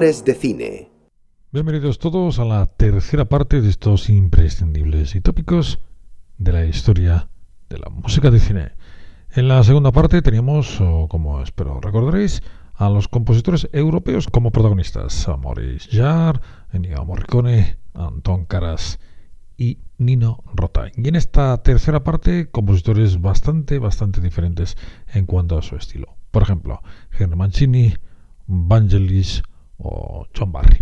De cine. Bienvenidos todos a la tercera parte de estos imprescindibles y tópicos de la historia de la música de cine. En la segunda parte teníamos, como espero recordaréis, a los compositores europeos como protagonistas, a Maurice Jarre, Ennio Morricone, Anton Karas y Nino Rota. Y en esta tercera parte, compositores bastante, bastante diferentes en cuanto a su estilo. Por ejemplo, Henry Mancini, Vangelis, John Barry.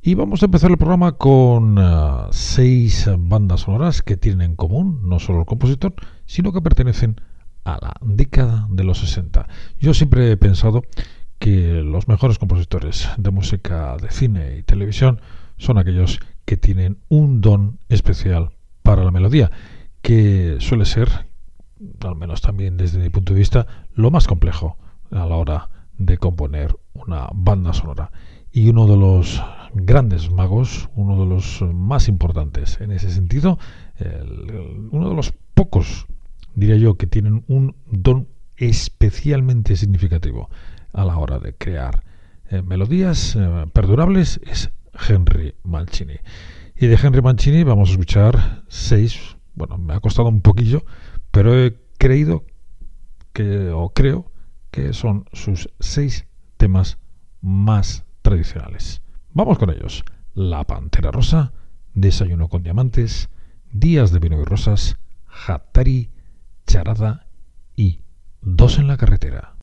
Y vamos a empezar el programa con eh, seis bandas sonoras que tienen en común no solo el compositor, sino que pertenecen a la década de los 60. Yo siempre he pensado que los mejores compositores de música de cine y televisión son aquellos que tienen un don especial para la melodía, que suele ser, al menos también desde mi punto de vista, lo más complejo a la hora de componer una banda sonora. Y uno de los grandes magos, uno de los más importantes en ese sentido, uno de los pocos, diría yo, que tienen un don especialmente significativo a la hora de crear eh, melodías eh, perdurables es Henry Mancini. Y de Henry Mancini vamos a escuchar seis, bueno, me ha costado un poquillo, pero he creído que, o creo, que son sus seis temas más tradicionales. Vamos con ellos. La Pantera Rosa, Desayuno con Diamantes, Días de Vino y Rosas, Hatari, Charada y Dos en la Carretera.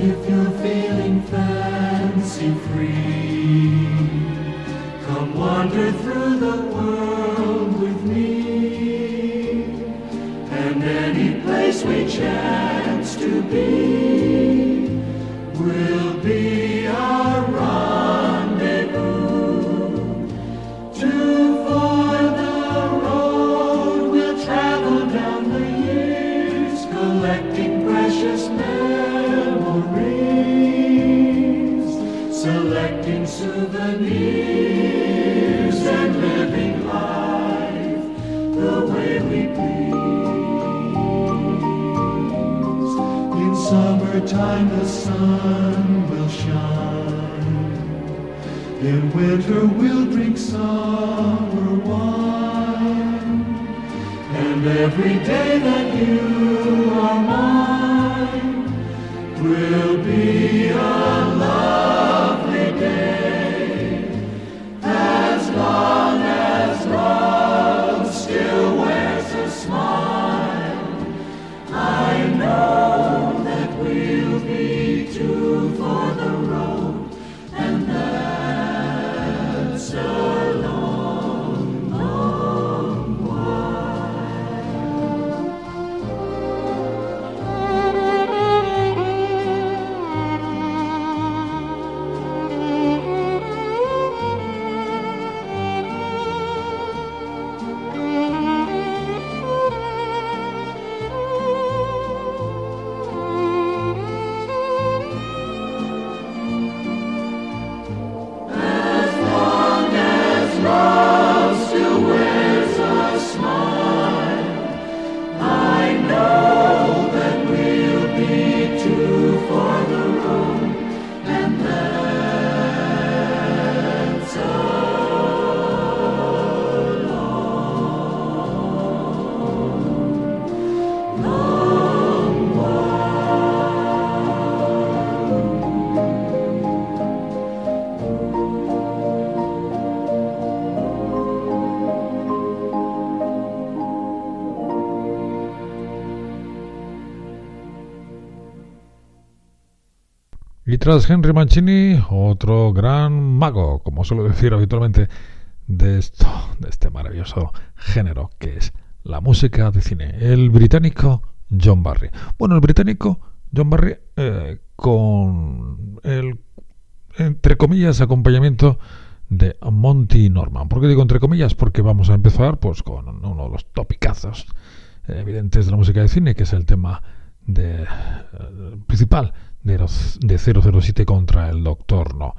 If you're feeling fancy free, come wander through the world with me. And any place we chance to be summertime the sun will shine. In winter we'll drink summer wine. And every day that you are mine will be a lovely day. Tras Henry Mancini, otro gran mago, como suelo decir habitualmente, de esto, de este maravilloso género que es la música de cine, el británico John Barry. Bueno, el británico John Barry eh, con el, entre comillas, acompañamiento de Monty Norman. ¿Por qué digo entre comillas? Porque vamos a empezar pues con uno de los topicazos eh, evidentes de la música de cine, que es el tema de, eh, principal de, los- de 007 contra el Doctor No.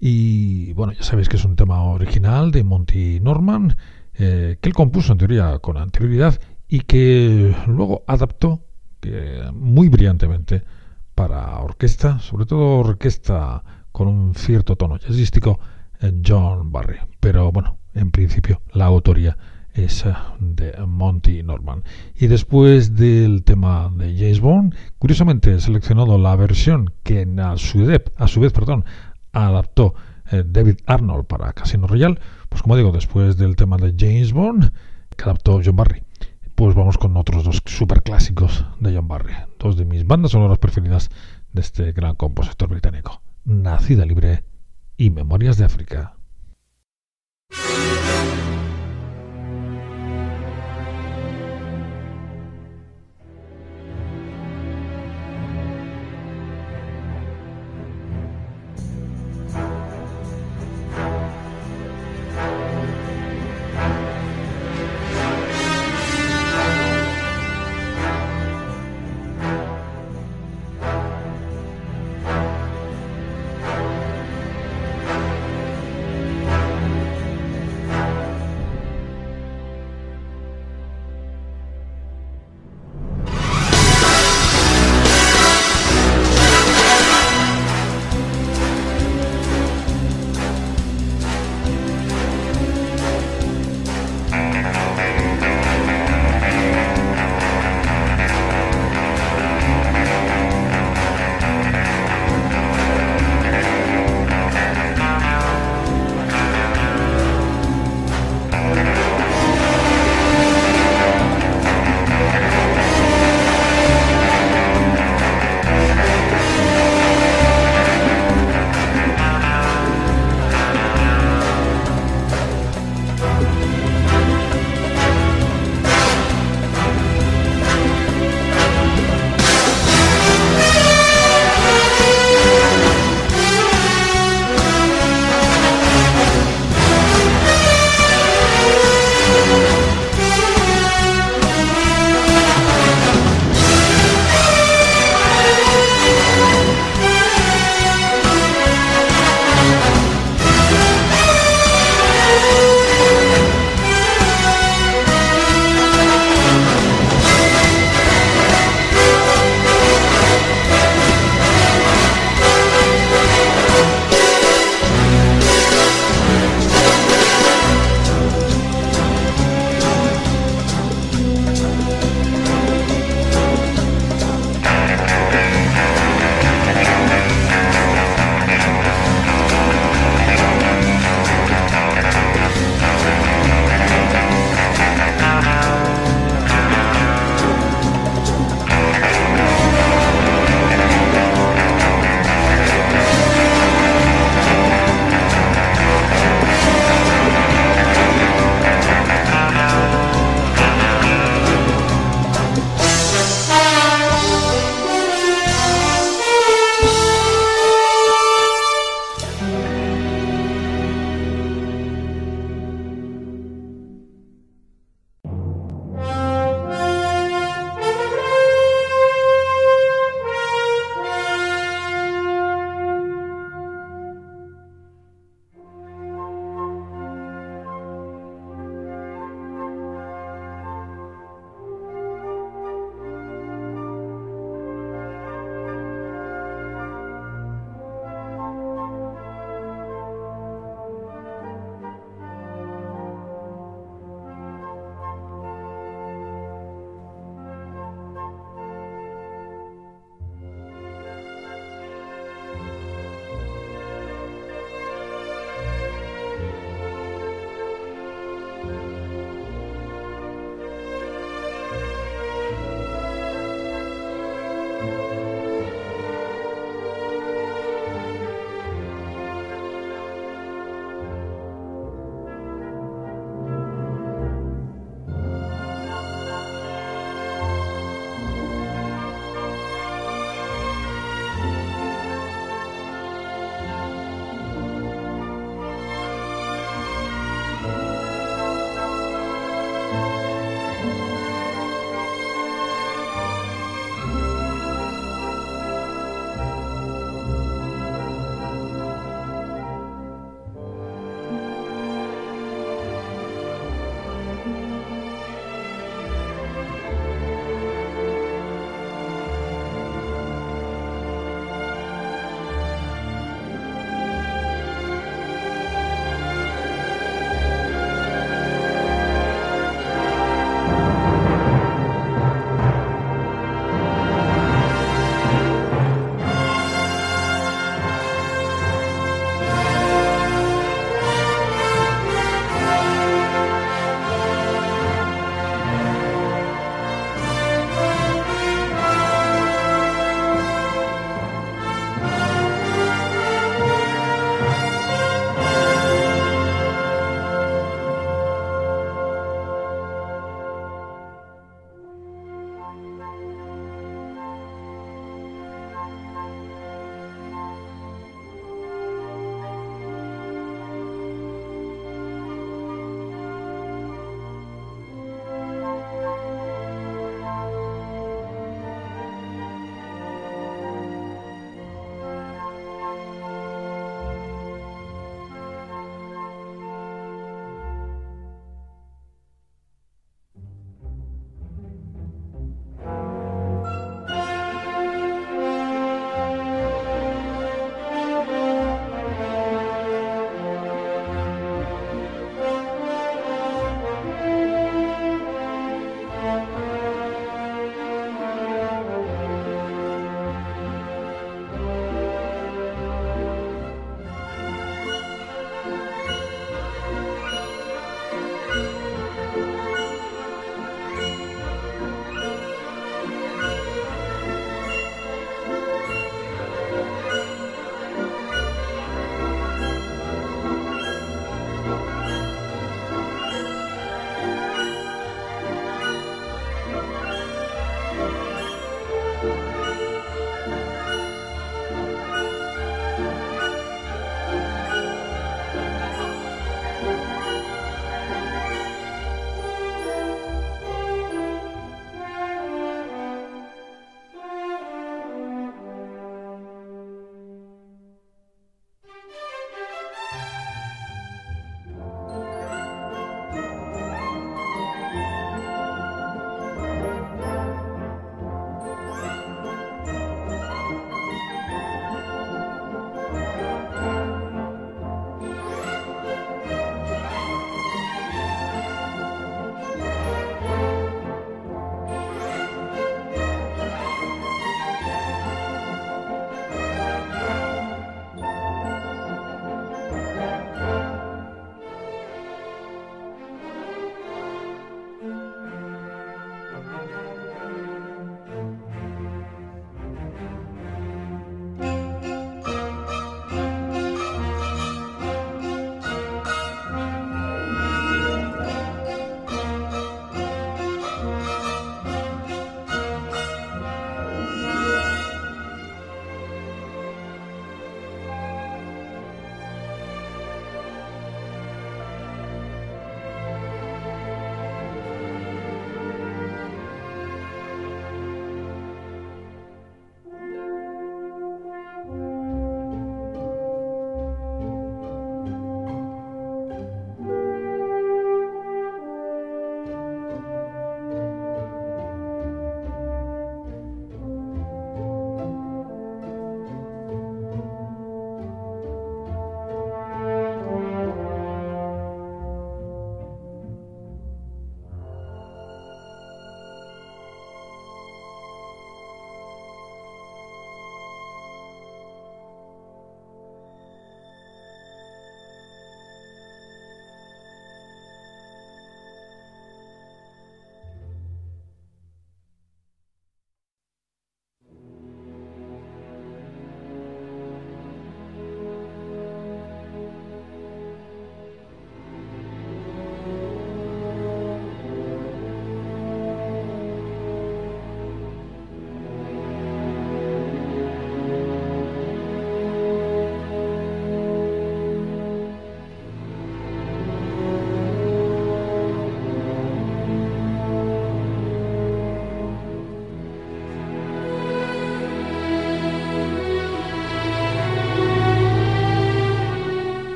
Y bueno, ya sabéis que es un tema original de Monty Norman, eh, que él compuso en teoría con anterioridad y que luego adaptó muy brillantemente para orquesta, sobre todo orquesta con un cierto tono jazzístico, eh, John Barry. Pero bueno, en principio la autoría es eh, de Monty Norman. Y después del tema de James Bond, curiosamente he seleccionado la versión que a su vez, a su vez perdón, adaptó eh, David Arnold para Casino Royale, pues como digo, después del tema de James Bond, que adaptó John Barry, pues vamos con otros dos super clásicos de John Barry, dos de mis bandas sonoras preferidas de este gran compositor británico, Nacida Libre y Memorias de África.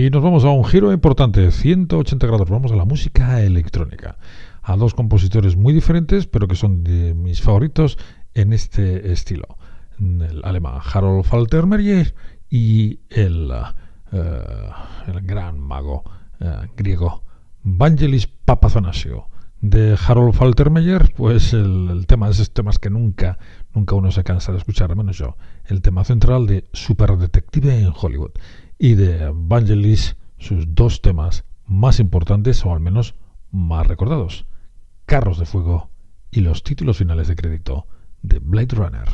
Y nos vamos a un giro importante, 180 grados, vamos a la música electrónica, a dos compositores muy diferentes, pero que son de mis favoritos en este estilo. El alemán Harold Faltermeyer y el, el gran mago uh, griego Vangelis Papazanasio. De Harold Faltermeyer, pues el, el tema esos temas que nunca, nunca uno se cansa de escuchar, al menos yo. El tema central de Super Detective en Hollywood y de Vangelis sus dos temas más importantes o al menos más recordados, Carros de Fuego y los títulos finales de crédito de Blade Runner.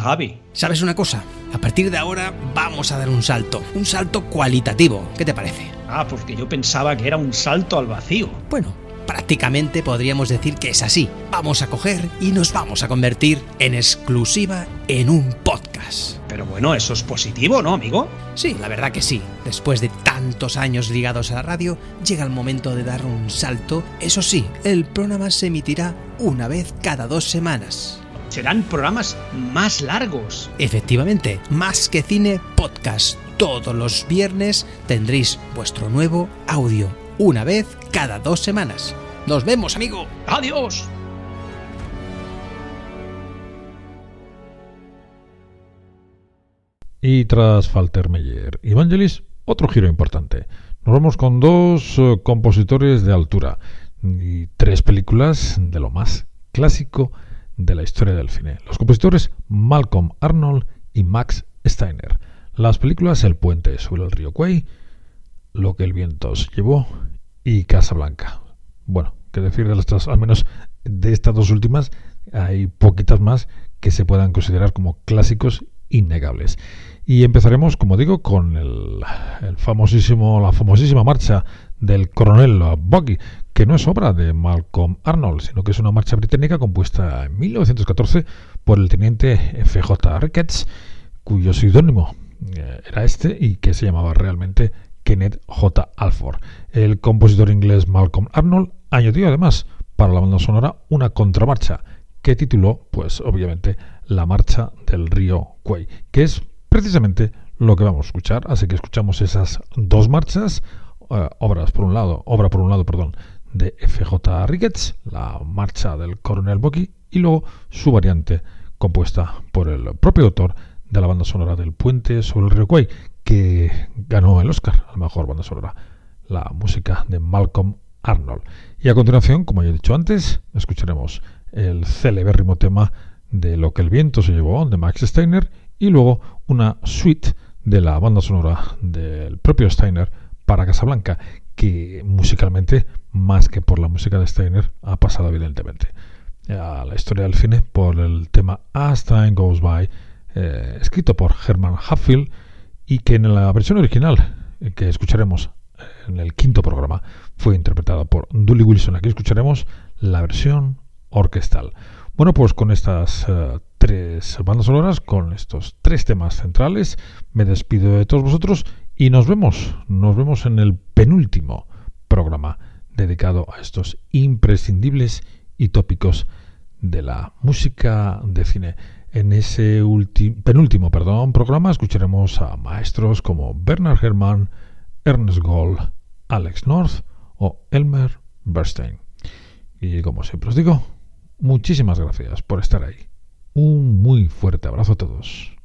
Javi. ¿Sabes una cosa? A partir de ahora vamos a dar un salto, un salto cualitativo. ¿Qué te parece? Ah, porque yo pensaba que era un salto al vacío. Bueno, prácticamente podríamos decir que es así. Vamos a coger y nos vamos a convertir en exclusiva en un podcast. Pero bueno, eso es positivo, ¿no, amigo? Sí, la verdad que sí. Después de tantos años ligados a la radio, llega el momento de dar un salto. Eso sí, el programa se emitirá una vez cada dos semanas. Serán programas más largos. Efectivamente, más que cine podcast. Todos los viernes tendréis vuestro nuevo audio, una vez cada dos semanas. Nos vemos, amigo. ¡Adiós! Y tras Faltermeyer y Vangelis, otro giro importante. Nos vamos con dos eh, compositores de altura y tres películas de lo más clásico de la historia del cine. Los compositores Malcolm Arnold y Max Steiner. Las películas El puente sobre el río Kwai, Lo que el viento se llevó y Casablanca. Bueno, que decir de estas, al menos de estas dos últimas, hay poquitas más que se puedan considerar como clásicos innegables. Y empezaremos, como digo, con el famosísimo, la famosísima marcha del coronel Buggy, que no es obra de Malcolm Arnold, sino que es una marcha británica compuesta en 1914 por el teniente FJ Ricketts, cuyo seudónimo eh, era este y que se llamaba realmente Kenneth J. Alford. El compositor inglés Malcolm Arnold añadió además para la banda sonora una contramarcha que tituló, pues obviamente, La Marcha del Río Kwai, que es precisamente lo que vamos a escuchar. Así que escuchamos esas dos marchas, eh, obras por un lado, obra por un lado, perdón, de FJ Ricketts, la marcha del coronel Bucky, y luego su variante compuesta por el propio autor de la banda sonora del puente sobre el río Kwai, que ganó el Oscar a la mejor banda sonora, la música de Malcolm Arnold. Y a continuación, como ya he dicho antes, escucharemos el celebérrimo tema de Lo que el viento se llevó de Max Steiner y luego una suite de la banda sonora del propio Steiner para Casablanca, que musicalmente, más que por la música de Steiner, ha pasado evidentemente a la historia del cine por el tema As Time Goes By, eh, escrito por Herman Huffield y que en la versión original eh, que escucharemos en el quinto programa fue interpretada por Dully Wilson. Aquí escucharemos la versión orquestal. Bueno, pues con estas tres bandas sonoras, con estos tres temas centrales, me despido de todos vosotros y nos vemos, nos vemos en el penúltimo programa dedicado a estos imprescindibles y tópicos de la música de cine. En ese penúltimo programa escucharemos a maestros como Bernard Herrmann, Ernest Gold, Alex North o Elmer Bernstein. Y como siempre os digo, muchísimas gracias por estar ahí. Un muy fuerte abrazo a todos.